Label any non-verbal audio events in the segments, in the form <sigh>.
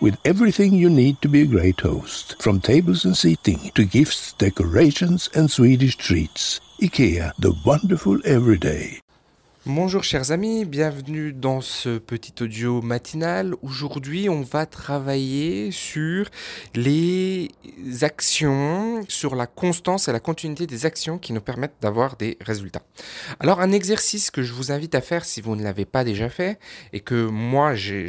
with everything you need to be a great host, from tables and seating to gifts, decorations and Swedish treats. IKEA, the wonderful everyday. Bonjour chers amis, bienvenue dans ce petit audio matinal. Aujourd'hui on va travailler sur les actions, sur la constance et la continuité des actions qui nous permettent d'avoir des résultats. Alors un exercice que je vous invite à faire si vous ne l'avez pas déjà fait et que moi je,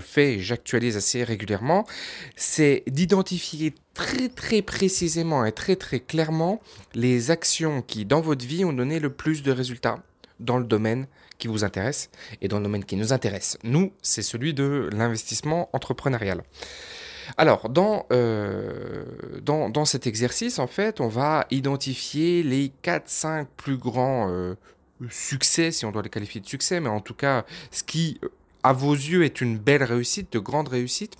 fais et j'actualise assez régulièrement, c'est d'identifier très très précisément et très très clairement les actions qui dans votre vie ont donné le plus de résultats dans le domaine qui vous intéresse et dans le domaine qui nous intéresse. Nous, c'est celui de l'investissement entrepreneurial. Alors, dans, euh, dans, dans, cet exercice, en fait, on va identifier les 4-5 plus grands euh, succès, si on doit les qualifier de succès, mais en tout cas, ce qui, à vos yeux, est une belle réussite, de grande réussite,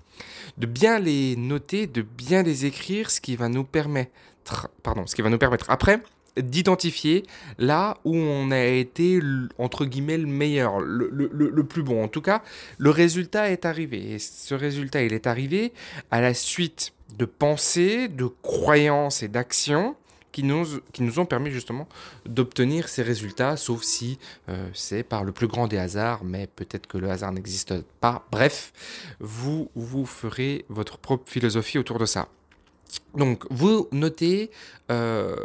de bien les noter, de bien les écrire, ce qui va nous permettre, pardon, ce qui va nous permettre après d'identifier là où on a été, entre guillemets, le meilleur, le, plus bon. En tout cas, le résultat est arrivé. Et ce résultat, il est arrivé à la suite de pensées, de croyances et d'actions qui nous, qui nous ont permis justement d'obtenir ces résultats, sauf si euh, c'est par le plus grand des hasards, mais peut-être que le hasard n'existe pas. Bref, vous, vous ferez votre propre philosophie autour de ça. Donc, vous notez euh,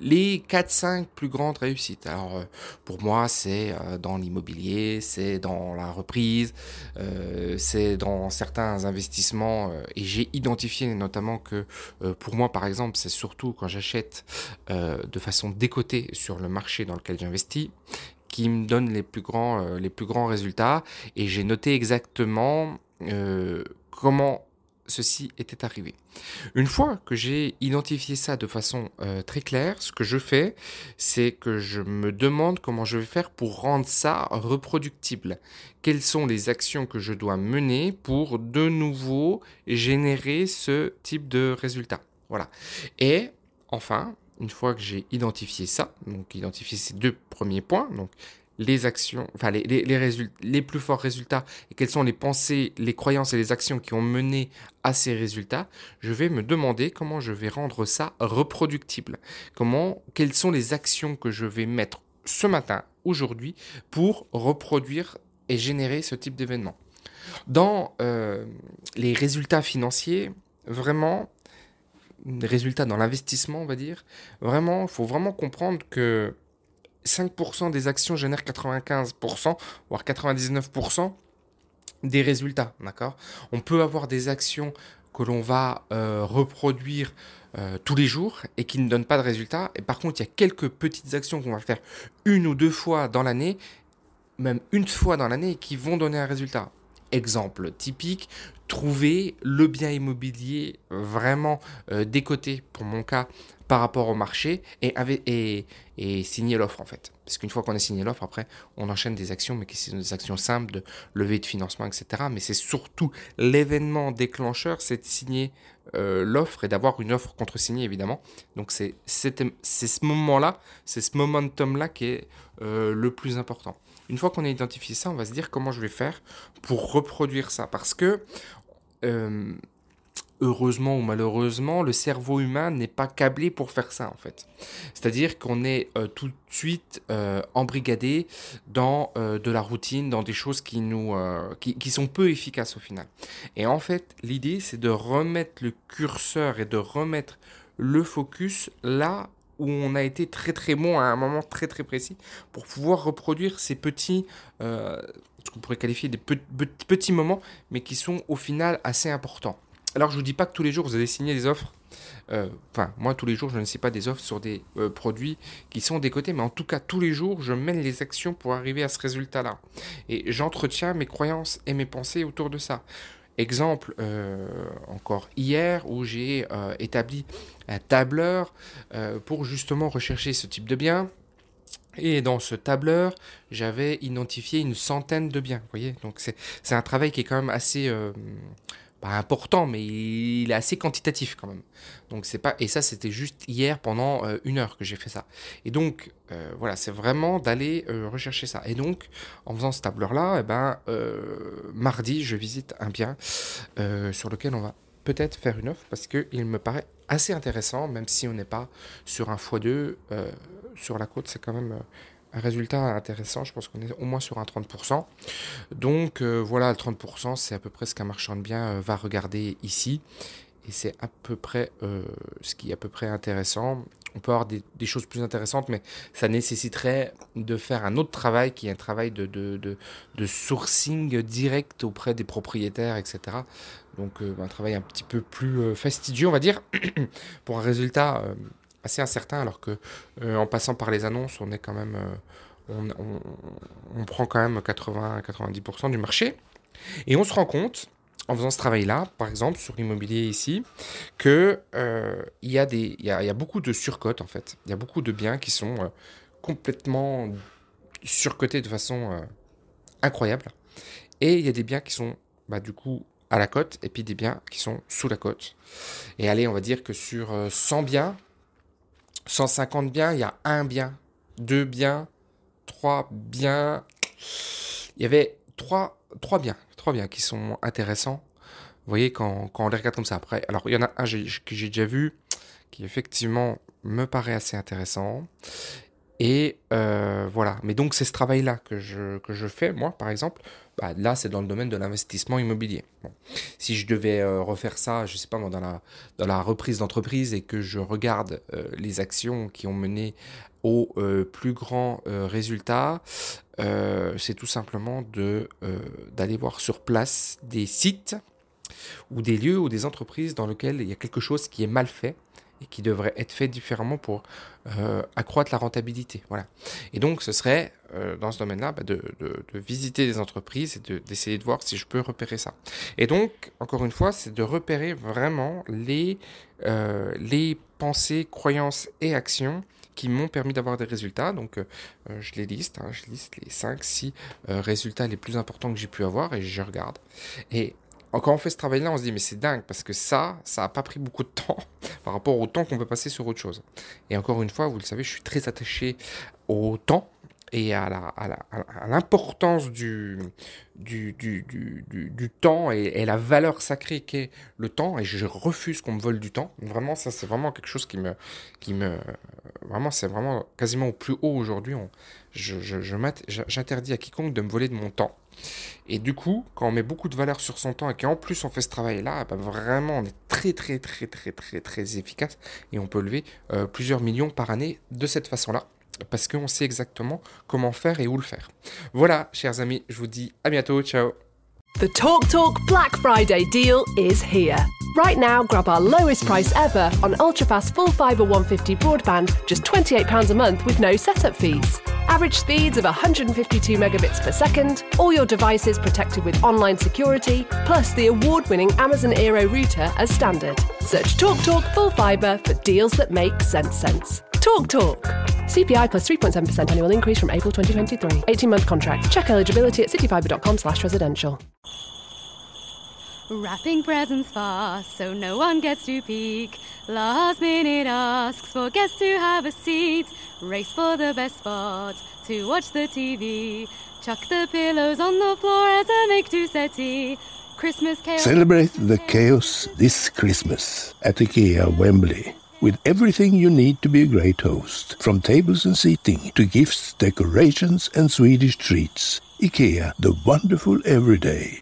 les 4-5 plus grandes réussites. Alors, euh, pour moi, c'est euh, dans l'immobilier, c'est dans la reprise, c'est dans certains investissements. et j'ai identifié notamment que, pour moi, par exemple, c'est surtout quand j'achète de façon décotée sur le marché dans lequel j'investis qui me donne les plus grands, les plus grands résultats. Et j'ai noté exactement comment ceci était arrivé. Une fois que j'ai identifié ça de façon euh, très claire, ce que je fais, c'est que je me demande comment je vais faire pour rendre ça reproductible. Quelles sont les actions que je dois mener pour de nouveau générer ce type de résultat? Voilà. Et enfin, une fois que j'ai identifié ça, donc identifié ces deux premiers points, donc les actions, enfin les, les, les plus forts résultats et quelles sont les pensées, les croyances et les actions qui ont mené à ces résultats, je vais me demander comment je vais rendre ça reproductible. Comment, quelles sont les actions que je vais mettre ce matin, aujourd'hui, pour reproduire et générer ce type d'événement. Dans euh, les résultats financiers, vraiment, les résultats dans l'investissement, on va dire, vraiment, il faut vraiment comprendre que 5% des actions génèrent 95%, voire 99% des résultats, On peut avoir des actions que l'on va euh, reproduire euh, tous les jours et qui ne donnent pas de résultats. Et par contre, il y a quelques petites actions qu'on va faire une ou deux fois dans l'année, même une fois dans l'année, qui vont donner un résultat. Exemple typique, trouver le bien immobilier vraiment euh, décoté, pour mon cas, par rapport au marché et, signer l'offre en fait. Parce qu'une fois qu'on a signé l'offre, après, on enchaîne des actions, mais qui sont des actions simples de levée de financement, etc. Mais c'est surtout l'événement déclencheur, c'est de signer euh, l'offre et d'avoir une offre contre-signée, évidemment. Donc c'est ce moment-là, c'est ce momentum-là qui est euh, le plus important. Une fois qu'on a identifié ça, on va se dire comment je vais faire pour reproduire ça. Parce que euh, heureusement ou malheureusement, le cerveau humain n'est pas câblé pour faire ça en fait. C'est-à-dire qu'on est, euh, tout de suite euh, embrigadé dans de la routine, dans des choses qui nous, qui, qui, sont peu efficaces au final. Et en fait, l'idée c'est de remettre le curseur et de remettre le focus là où on a été très très bon à un moment très très précis pour pouvoir reproduire ces petits, euh, ce qu'on pourrait qualifier des petits moments, mais qui sont au final assez importants. Alors je vous dis pas que tous les jours vous allez signer des offres. Euh, enfin, moi tous les jours je ne sais pas des offres sur des euh, produits qui sont décotés, mais en tout cas tous les jours je mène les actions pour arriver à ce résultat-là. Et j'entretiens mes croyances et mes pensées autour de ça. Exemple, euh, encore hier, où j'ai établi un tableur pour justement rechercher ce type de biens. Et dans ce tableur, j'avais identifié une centaine de biens. Vous voyez, donc c'est un travail qui est quand même assez pas important, mais il est assez quantitatif quand même. Donc c'est pas et ça c'était juste hier pendant euh, une heure que j'ai fait ça. Et donc euh, voilà, c'est vraiment d'aller euh, rechercher ça. Et donc en faisant ce tableur là, eh ben mardi je visite un bien sur lequel on va peut-être faire une offre parce que il me paraît assez intéressant, même si on n'est pas sur un x2 sur la côte, c'est quand même résultat intéressant. Je pense qu'on est au moins sur un 30%. Donc euh, voilà, le 30%, c'est à peu près ce qu'un marchand de biens euh, va regarder ici. Et c'est à peu près euh, ce qui est à peu près intéressant. On peut avoir des, choses plus intéressantes, mais ça nécessiterait de faire un autre travail qui est un travail de, sourcing direct auprès des propriétaires, etc. Donc un travail un petit peu plus fastidieux, on va dire, <clears throat> pour un résultat assez incertain, alors que euh, en passant par les annonces, on est quand même, euh, on, prend quand même 80-90% du marché. Et on se rend compte, en faisant ce travail-là, par exemple sur l'immobilier ici, que euh, il y, a des, il y, beaucoup de surcotes en fait. Il y a beaucoup de biens qui sont complètement surcotés de façon incroyable. Et il y a des biens qui sont bah, du coup à la cote et puis des biens qui sont sous la cote. Et allez, on va dire que sur 100 biens, 150 biens, il y a un bien, deux biens, trois biens. Il y avait trois, trois biens, trois biens qui sont intéressants. Vous voyez, quand, quand on les regarde comme ça après. Alors, il y en a un que j'ai déjà vu qui effectivement me paraît assez intéressant. Et euh, voilà. Mais donc, c'est ce travail-là que je, que je fais, moi, par exemple. Bah, là, c'est dans le domaine de l'investissement immobilier. Si je devais euh, refaire ça, je sais pas moi, dans la, dans la reprise d'entreprise et que je regarde euh, les actions qui ont mené au plus grand résultat, c'est tout simplement d'aller voir sur place des sites ou des lieux ou des entreprises dans lesquels il y a quelque chose qui est mal fait et qui devrait être fait différemment pour euh, accroître la rentabilité. Voilà. Et donc, ce serait, euh, dans ce domaine-là, bah, de, visiter des entreprises et d'essayer de, voir si je peux repérer ça. Et donc, encore une fois, c'est de repérer vraiment les, euh, pensées, croyances et actions qui m'ont permis d'avoir des résultats. Donc, je les liste, hein, je liste les 5, 6 résultats les plus importants que j'ai pu avoir et je regarde. Et quand on fait ce travail-là, on se dit, mais c'est dingue, parce que ça, ça n'a pas pris beaucoup de temps <laughs> par rapport au temps qu'on peut passer sur autre chose. Et encore une fois, vous le savez, je suis très attaché au temps et à, l'importance du, du, temps et, la valeur sacrée qu'est le temps. Et je refuse qu'on me vole du temps. Vraiment, ça, c'est vraiment quelque chose qui me. Qui me vraiment, c'est vraiment quasiment au plus haut aujourd'hui. Je, je, j'interdis à quiconque de me voler de mon temps. Et du coup, quand on met beaucoup de valeur sur son temps et qu'en plus on fait ce travail-là, bah vraiment on est très très très très très très efficace et on peut lever euh, plusieurs millions par année de cette façon-là parce qu'on sait exactement comment faire et où le faire. Voilà, chers amis, je vous dis à bientôt, ciao. The Talk Talk Black Friday deal is here. Right now, grab our lowest price ever on ultrafast full fibre 150 broadband, just £28 a month with no setup fees. Average speeds of 152 megabits per second, all your devices protected with online security, plus the award winning Amazon Aero router as standard. Search TalkTalk Talk Full Fibre for deals that make sense sense. Talk Talk. CPI plus 3.7% annual increase from April 2023. 18 month contract. Check eligibility at cityfibre.com slash residential. Wrapping presents fast so no one gets to peek. Last minute asks for guests to have a seat. Race for the best spot to watch the TV. Chuck the pillows on the floor as a make to settee. Christmas chaos. Celebrate the chaos this Christmas at IKEA Wembley with everything you need to be a great host, from tables and seating to gifts, decorations and Swedish treats. IKEA, the wonderful everyday.